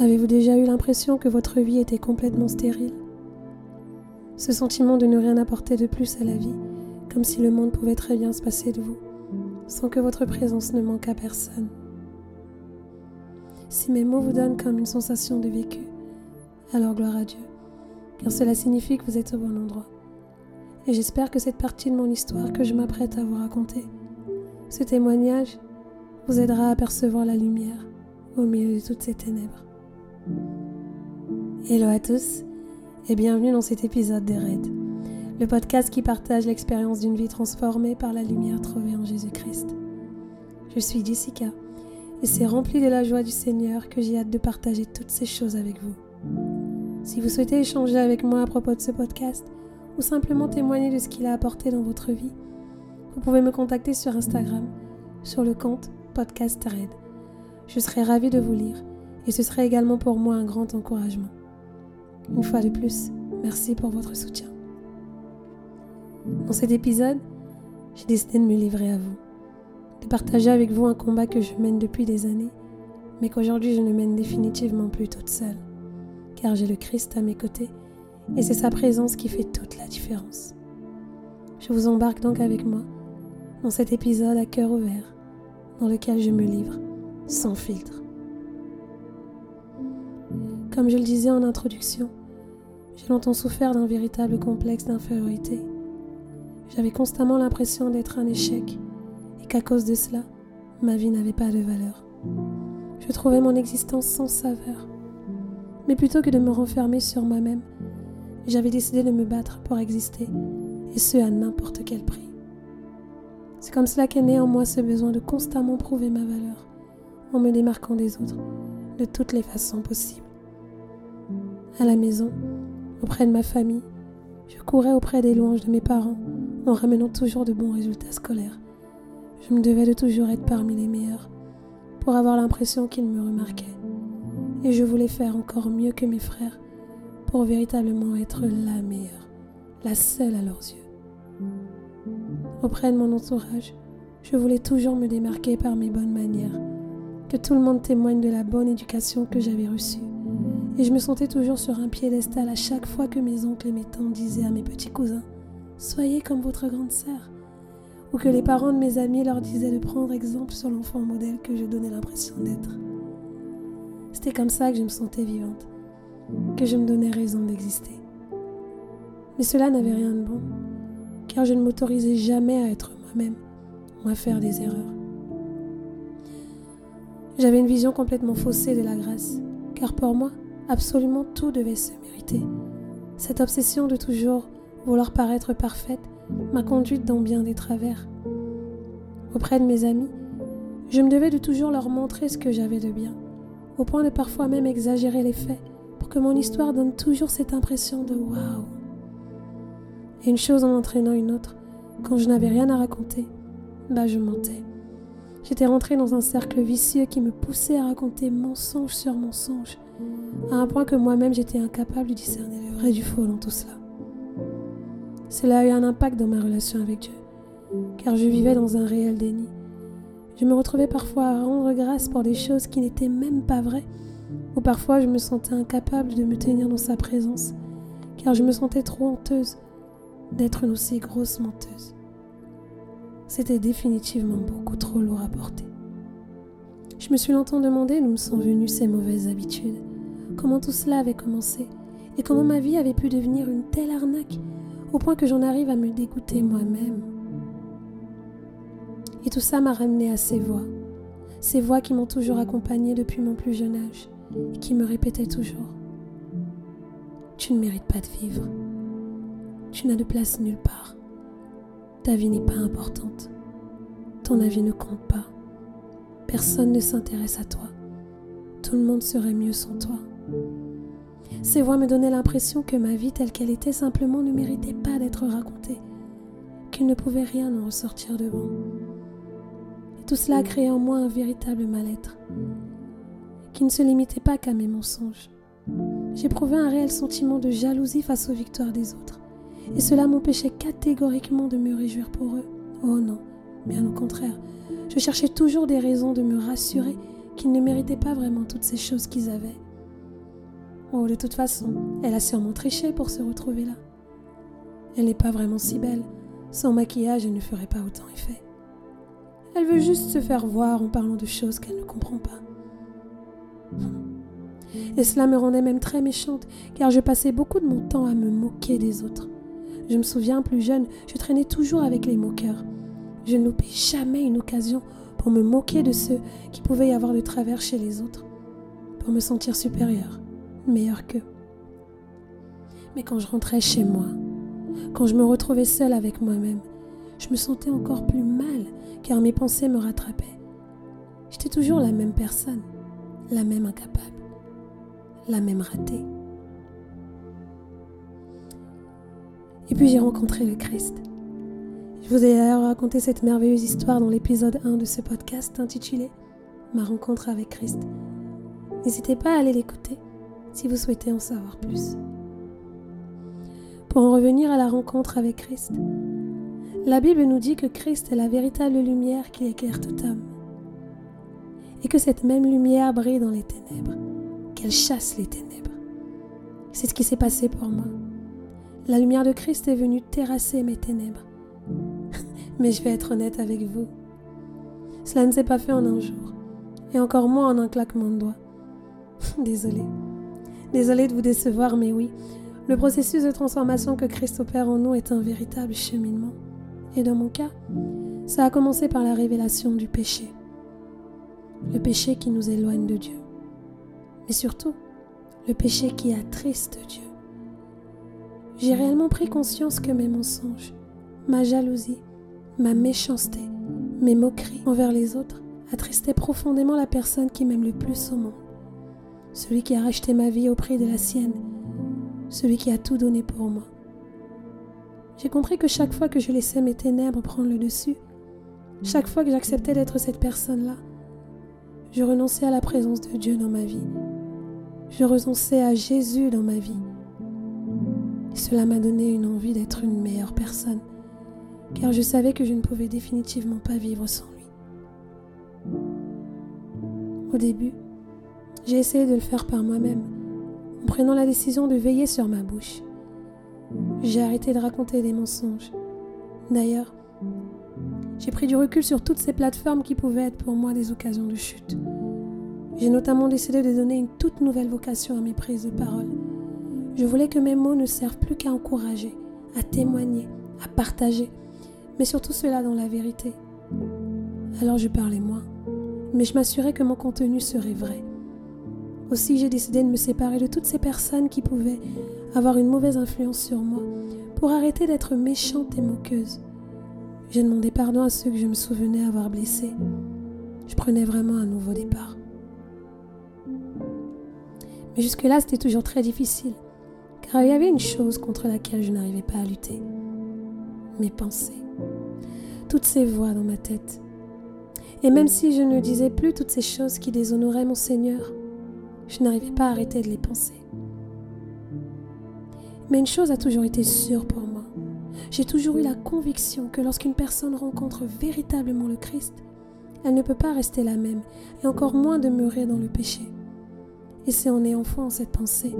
Avez-vous déjà eu l'impression que votre vie était complètement stérile? Ce sentiment de ne rien apporter de plus à la vie, comme si le monde pouvait très bien se passer de vous, sans que votre présence ne manque à personne. Si mes mots vous donnent comme une sensation de vécu, alors gloire à Dieu, car cela signifie que vous êtes au bon endroit. Et j'espère que cette partie de mon histoire que je m'apprête à vous raconter, ce témoignage, vous aidera à percevoir la lumière au milieu de toutes ces ténèbres. Hello à tous et bienvenue dans cet épisode des Raids, le podcast qui partage l'expérience d'une vie transformée par la lumière trouvée en Jésus-Christ. Je suis Jessica et c'est rempli de la joie du Seigneur que j'ai hâte de partager toutes ces choses avec vous. Si vous souhaitez échanger avec moi à propos de ce podcast ou simplement témoigner de ce qu'il a apporté dans votre vie, vous pouvez me contacter sur Instagram, sur le compte Podcast Red. Je serai ravie de vous lire et ce serait également pour moi un grand encouragement. Une fois de plus, merci pour votre soutien. Dans cet épisode, j'ai décidé de me livrer à vous, de partager avec vous un combat que je mène depuis des années, mais qu'aujourd'hui je ne mène définitivement plus toute seule car j'ai le Christ à mes côtés et c'est sa présence qui fait toute la différence. Je vous embarque donc avec moi dans cet épisode à cœur ouvert dans lequel je me livre sans filtre. Comme je le disais en introduction, j'ai longtemps souffert d'un véritable complexe d'infériorité. J'avais constamment l'impression d'être un échec et qu'à cause de cela, ma vie n'avait pas de valeur. Je trouvais mon existence sans saveur. Mais plutôt que de me renfermer sur moi-même, j'avais décidé de me battre pour exister, et ce à n'importe quel prix. C'est comme cela qu'est né en moi ce besoin de constamment prouver ma valeur, en me démarquant des autres, de toutes les façons possibles. À la maison, auprès de ma famille, je courais auprès des louanges de mes parents, en ramenant toujours de bons résultats scolaires. Je me devais de toujours être parmi les meilleurs, pour avoir l'impression qu'ils me remarquaient et je voulais faire encore mieux que mes frères pour véritablement être la meilleure, la seule à leurs yeux. Auprès de mon entourage, je voulais toujours me démarquer par mes bonnes manières, que tout le monde témoigne de la bonne éducation que j'avais reçue. Et je me sentais toujours sur un piédestal à chaque fois que mes oncles et mes tantes disaient à mes petits cousins Soyez comme votre grande sœur. Ou que les parents de mes amis leur disaient de prendre exemple sur l'enfant modèle que je donnais l'impression d'être. C'était comme ça que je me sentais vivante, que je me donnais raison d'exister. Mais cela n'avait rien de bon, car je ne m'autorisais jamais à être moi-même ou à faire des erreurs. J'avais une vision complètement faussée de la grâce, car pour moi, absolument tout devait se mériter. Cette obsession de toujours vouloir paraître parfaite m'a conduite dans bien des travers. Auprès de mes amis, je me devais de toujours leur montrer ce que j'avais de bien au point de parfois même exagérer les faits pour que mon histoire donne toujours cette impression de waouh. Et une chose en entraînant une autre, quand je n'avais rien à raconter, bah je mentais. J'étais rentrée dans un cercle vicieux qui me poussait à raconter mensonge sur mensonge, à un point que moi-même j'étais incapable de discerner le vrai du faux dans tout cela. Cela a eu un impact dans ma relation avec Dieu, car je vivais dans un réel déni. Je me retrouvais parfois à rendre grâce pour des choses qui n'étaient même pas vraies, ou parfois je me sentais incapable de me tenir dans sa présence, car je me sentais trop honteuse d'être une aussi grosse menteuse. C'était définitivement beaucoup trop lourd à porter. Je me suis longtemps demandé d'où me sont venues ces mauvaises habitudes, comment tout cela avait commencé, et comment ma vie avait pu devenir une telle arnaque, au point que j'en arrive à me dégoûter moi-même. Et tout ça m'a ramené à ces voix, ces voix qui m'ont toujours accompagnée depuis mon plus jeune âge et qui me répétaient toujours Tu ne mérites pas de vivre. Tu n'as de place nulle part. Ta vie n'est pas importante. Ton avis ne compte pas. Personne ne s'intéresse à toi. Tout le monde serait mieux sans toi. Ces voix me donnaient l'impression que ma vie telle qu'elle était simplement ne méritait pas d'être racontée, qu'il ne pouvait rien en ressortir de bon. Tout cela a créé en moi un véritable mal-être, qui ne se limitait pas qu'à mes mensonges. J'éprouvais un réel sentiment de jalousie face aux victoires des autres, et cela m'empêchait catégoriquement de me réjouir pour eux. Oh non, bien au contraire, je cherchais toujours des raisons de me rassurer qu'ils ne méritaient pas vraiment toutes ces choses qu'ils avaient. Oh, de toute façon, elle a sûrement triché pour se retrouver là. Elle n'est pas vraiment si belle. Sans maquillage, elle ne ferait pas autant effet. Elle veut juste se faire voir en parlant de choses qu'elle ne comprend pas. Et cela me rendait même très méchante, car je passais beaucoup de mon temps à me moquer des autres. Je me souviens, plus jeune, je traînais toujours avec les moqueurs. Je ne loupais jamais une occasion pour me moquer de ceux qui pouvaient y avoir de travers chez les autres, pour me sentir supérieure, meilleure qu'eux. Mais quand je rentrais chez moi, quand je me retrouvais seule avec moi-même, je me sentais encore plus mal car mes pensées me rattrapaient. J'étais toujours la même personne, la même incapable, la même ratée. Et puis j'ai rencontré le Christ. Je vous ai d'ailleurs raconté cette merveilleuse histoire dans l'épisode 1 de ce podcast intitulé Ma rencontre avec Christ. N'hésitez pas à aller l'écouter si vous souhaitez en savoir plus. Pour en revenir à la rencontre avec Christ, la Bible nous dit que Christ est la véritable lumière qui éclaire tout homme. Et que cette même lumière brille dans les ténèbres, qu'elle chasse les ténèbres. C'est ce qui s'est passé pour moi. La lumière de Christ est venue terrasser mes ténèbres. Mais je vais être honnête avec vous. Cela ne s'est pas fait en un jour, et encore moins en un claquement de doigts. Désolée. Désolée de vous décevoir, mais oui, le processus de transformation que Christ opère en nous est un véritable cheminement. Et dans mon cas, ça a commencé par la révélation du péché. Le péché qui nous éloigne de Dieu. Mais surtout, le péché qui attriste Dieu j'ai réellement pris conscience que mes mensonges, ma jalousie, ma méchanceté, mes moqueries envers les autres attristaient profondément la personne qui m'aime le plus au monde. Celui qui a racheté ma vie au prix de la sienne, celui qui a tout donné pour moi. J'ai compris que chaque fois que je laissais mes ténèbres prendre le dessus, chaque fois que j'acceptais d'être cette personne-là, je renonçais à la présence de Dieu dans ma vie. Je renonçais à Jésus dans ma vie. Cela m'a donné une envie d'être une meilleure personne, car je savais que je ne pouvais définitivement pas vivre sans lui. Au début, j'ai essayé de le faire par moi-même, en prenant la décision de veiller sur ma bouche. J'ai arrêté de raconter des mensonges. D'ailleurs, j'ai pris du recul sur toutes ces plateformes qui pouvaient être pour moi des occasions de chute. J'ai notamment décidé de donner une toute nouvelle vocation à mes prises de parole je voulais que mes mots ne servent plus qu'à encourager, à témoigner, à partager, mais surtout cela dans la vérité. Alors je parlais moins, mais je m'assurais que mon contenu serait vrai. Aussi j'ai décidé de me séparer de toutes ces personnes qui pouvaient avoir une mauvaise influence sur moi pour arrêter d'être méchante et moqueuse. J'ai demandé pardon à ceux que je me souvenais avoir blessés. Je prenais vraiment un nouveau départ. Mais jusque-là, c'était toujours très difficile il y avait une chose contre laquelle je n'arrivais pas à lutter. Mes pensées. Toutes ces voix dans ma tête. Et même si je ne disais plus toutes ces choses qui déshonoraient mon Seigneur, je n'arrivais pas à arrêter de les penser. Mais une chose a toujours été sûre pour moi. J'ai toujours eu la conviction que lorsqu'une personne rencontre véritablement le Christ, elle ne peut pas rester la même, et encore moins demeurer dans le péché. Et c'est en ayant foi en cette pensée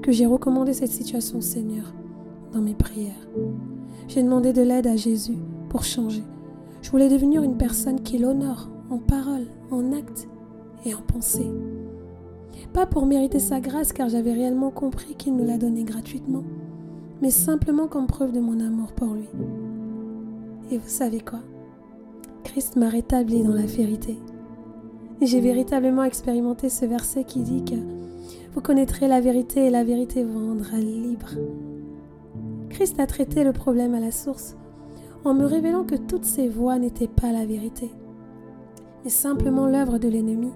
que j'ai recommandé cette situation au Seigneur dans mes prières. J'ai demandé de l'aide à Jésus pour changer. Je voulais devenir une personne qui l'honore en parole, en acte et en pensée. Pas pour mériter sa grâce car j'avais réellement compris qu'il nous l'a donnée gratuitement, mais simplement comme preuve de mon amour pour lui. Et vous savez quoi? Christ m'a rétabli dans la vérité j'ai véritablement expérimenté ce verset qui dit que vous connaîtrez la vérité et la vérité vous rendra libre. Christ a traité le problème à la source en me révélant que toutes ces voies n'étaient pas la vérité, mais simplement l'œuvre de l'ennemi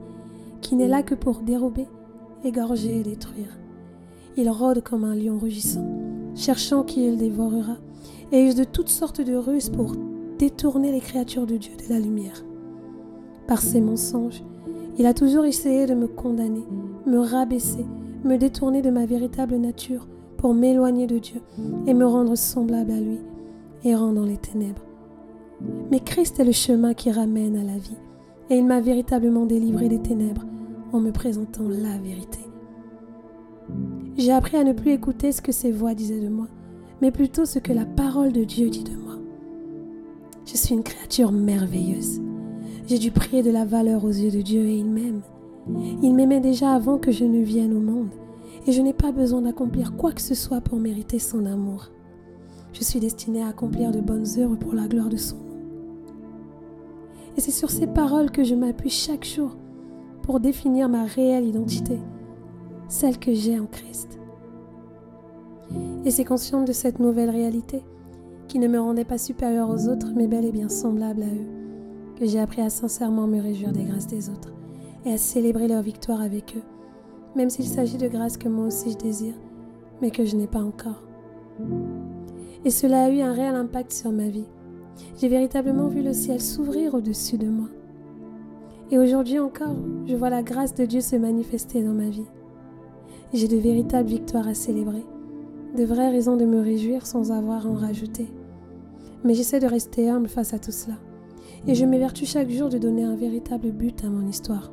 qui n'est là que pour dérober, égorger et détruire. Il rôde comme un lion rugissant, cherchant qui il dévorera, et use de toutes sortes de ruses pour détourner les créatures de Dieu de la lumière. Par ses mensonges, il a toujours essayé de me condamner, me rabaisser, me détourner de ma véritable nature pour m'éloigner de Dieu et me rendre semblable à lui, errant dans les ténèbres. Mais Christ est le chemin qui ramène à la vie, et il m'a véritablement délivré des ténèbres en me présentant la vérité. J'ai appris à ne plus écouter ce que ces voix disaient de moi, mais plutôt ce que la parole de Dieu dit de moi. Je suis une créature merveilleuse. J'ai dû prier de la valeur aux yeux de Dieu et il m'aime. Il m'aimait déjà avant que je ne vienne au monde et je n'ai pas besoin d'accomplir quoi que ce soit pour mériter son amour. Je suis destinée à accomplir de bonnes œuvres pour la gloire de son nom. Et c'est sur ces paroles que je m'appuie chaque jour pour définir ma réelle identité, celle que j'ai en Christ. Et c'est consciente de cette nouvelle réalité, qui ne me rendait pas supérieure aux autres, mais bel et bien semblable à eux, que j'ai appris à sincèrement me réjouir des grâces des autres et à célébrer leur victoire avec eux, même s'il s'agit de grâces que moi aussi je désire, mais que je n'ai pas encore. Et cela a eu un réel impact sur ma vie. J'ai véritablement vu le ciel s'ouvrir au-dessus de moi. Et aujourd'hui encore, je vois la grâce de Dieu se manifester dans ma vie. J'ai de véritables victoires à célébrer, de vraies raisons de me réjouir sans avoir à en rajouter. Mais j'essaie de rester humble face à tout cela. Et je m'évertue chaque jour de donner un véritable but à mon histoire.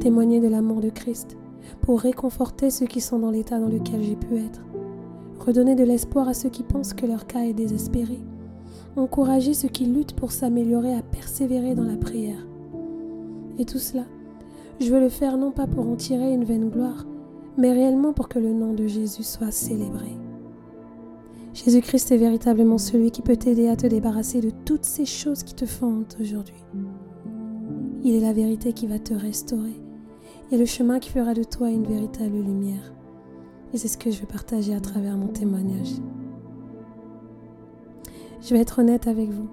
Témoigner de l'amour de Christ, pour réconforter ceux qui sont dans l'état dans lequel j'ai pu être. Redonner de l'espoir à ceux qui pensent que leur cas est désespéré. Encourager ceux qui luttent pour s'améliorer à persévérer dans la prière. Et tout cela, je veux le faire non pas pour en tirer une vaine gloire, mais réellement pour que le nom de Jésus soit célébré. Jésus-Christ est véritablement celui qui peut t'aider à te débarrasser de toutes ces choses qui te font aujourd'hui. Il est la vérité qui va te restaurer et le chemin qui fera de toi une véritable lumière. Et c'est ce que je veux partager à travers mon témoignage. Je vais être honnête avec vous.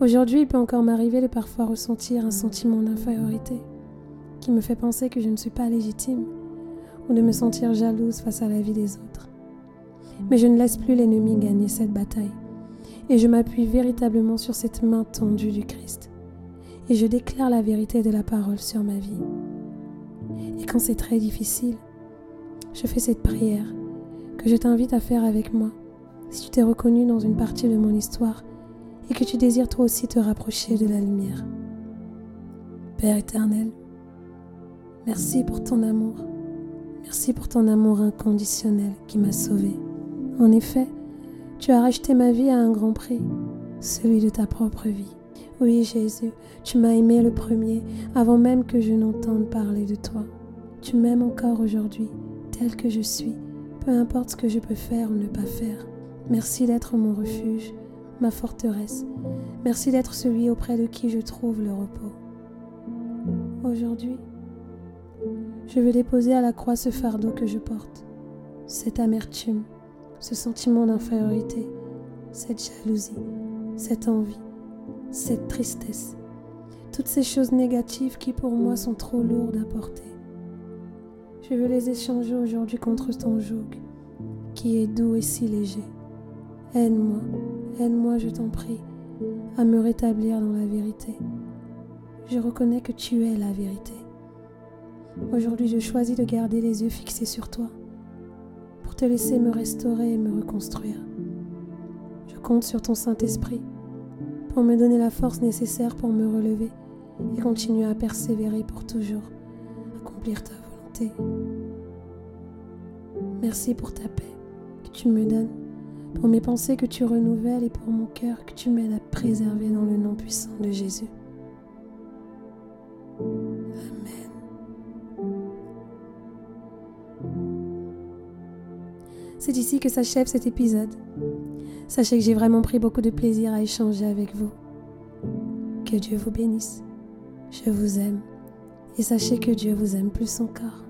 Aujourd'hui, il peut encore m'arriver de parfois ressentir un sentiment d'infériorité qui me fait penser que je ne suis pas légitime ou de me sentir jalouse face à la vie des autres. Mais je ne laisse plus l'ennemi gagner cette bataille et je m'appuie véritablement sur cette main tendue du Christ et je déclare la vérité de la parole sur ma vie. Et quand c'est très difficile, je fais cette prière que je t'invite à faire avec moi si tu t'es reconnu dans une partie de mon histoire et que tu désires toi aussi te rapprocher de la lumière. Père éternel, merci pour ton amour. Merci pour ton amour inconditionnel qui m'a sauvé. En effet, tu as racheté ma vie à un grand prix, celui de ta propre vie. Oui Jésus, tu m'as aimé le premier avant même que je n'entende parler de toi. Tu m'aimes encore aujourd'hui, tel que je suis, peu importe ce que je peux faire ou ne pas faire. Merci d'être mon refuge, ma forteresse. Merci d'être celui auprès de qui je trouve le repos. Aujourd'hui, je veux déposer à la croix ce fardeau que je porte, cette amertume, ce sentiment d'infériorité, cette jalousie, cette envie, cette tristesse, toutes ces choses négatives qui pour moi sont trop lourdes à porter. Je veux les échanger aujourd'hui contre ton joug, qui est doux et si léger. Aide-moi, aide-moi, je t'en prie, à me rétablir dans la vérité. Je reconnais que tu es la vérité. Aujourd'hui, je choisis de garder les yeux fixés sur toi, pour te laisser me restaurer et me reconstruire. Je compte sur ton Saint-Esprit pour me donner la force nécessaire pour me relever et continuer à persévérer pour toujours, accomplir ta volonté. Merci pour ta paix que tu me donnes, pour mes pensées que tu renouvelles et pour mon cœur que tu m'aides à préserver dans le nom puissant de Jésus. C'est ici que s'achève cet épisode. Sachez que j'ai vraiment pris beaucoup de plaisir à échanger avec vous. Que Dieu vous bénisse. Je vous aime. Et sachez que Dieu vous aime plus encore.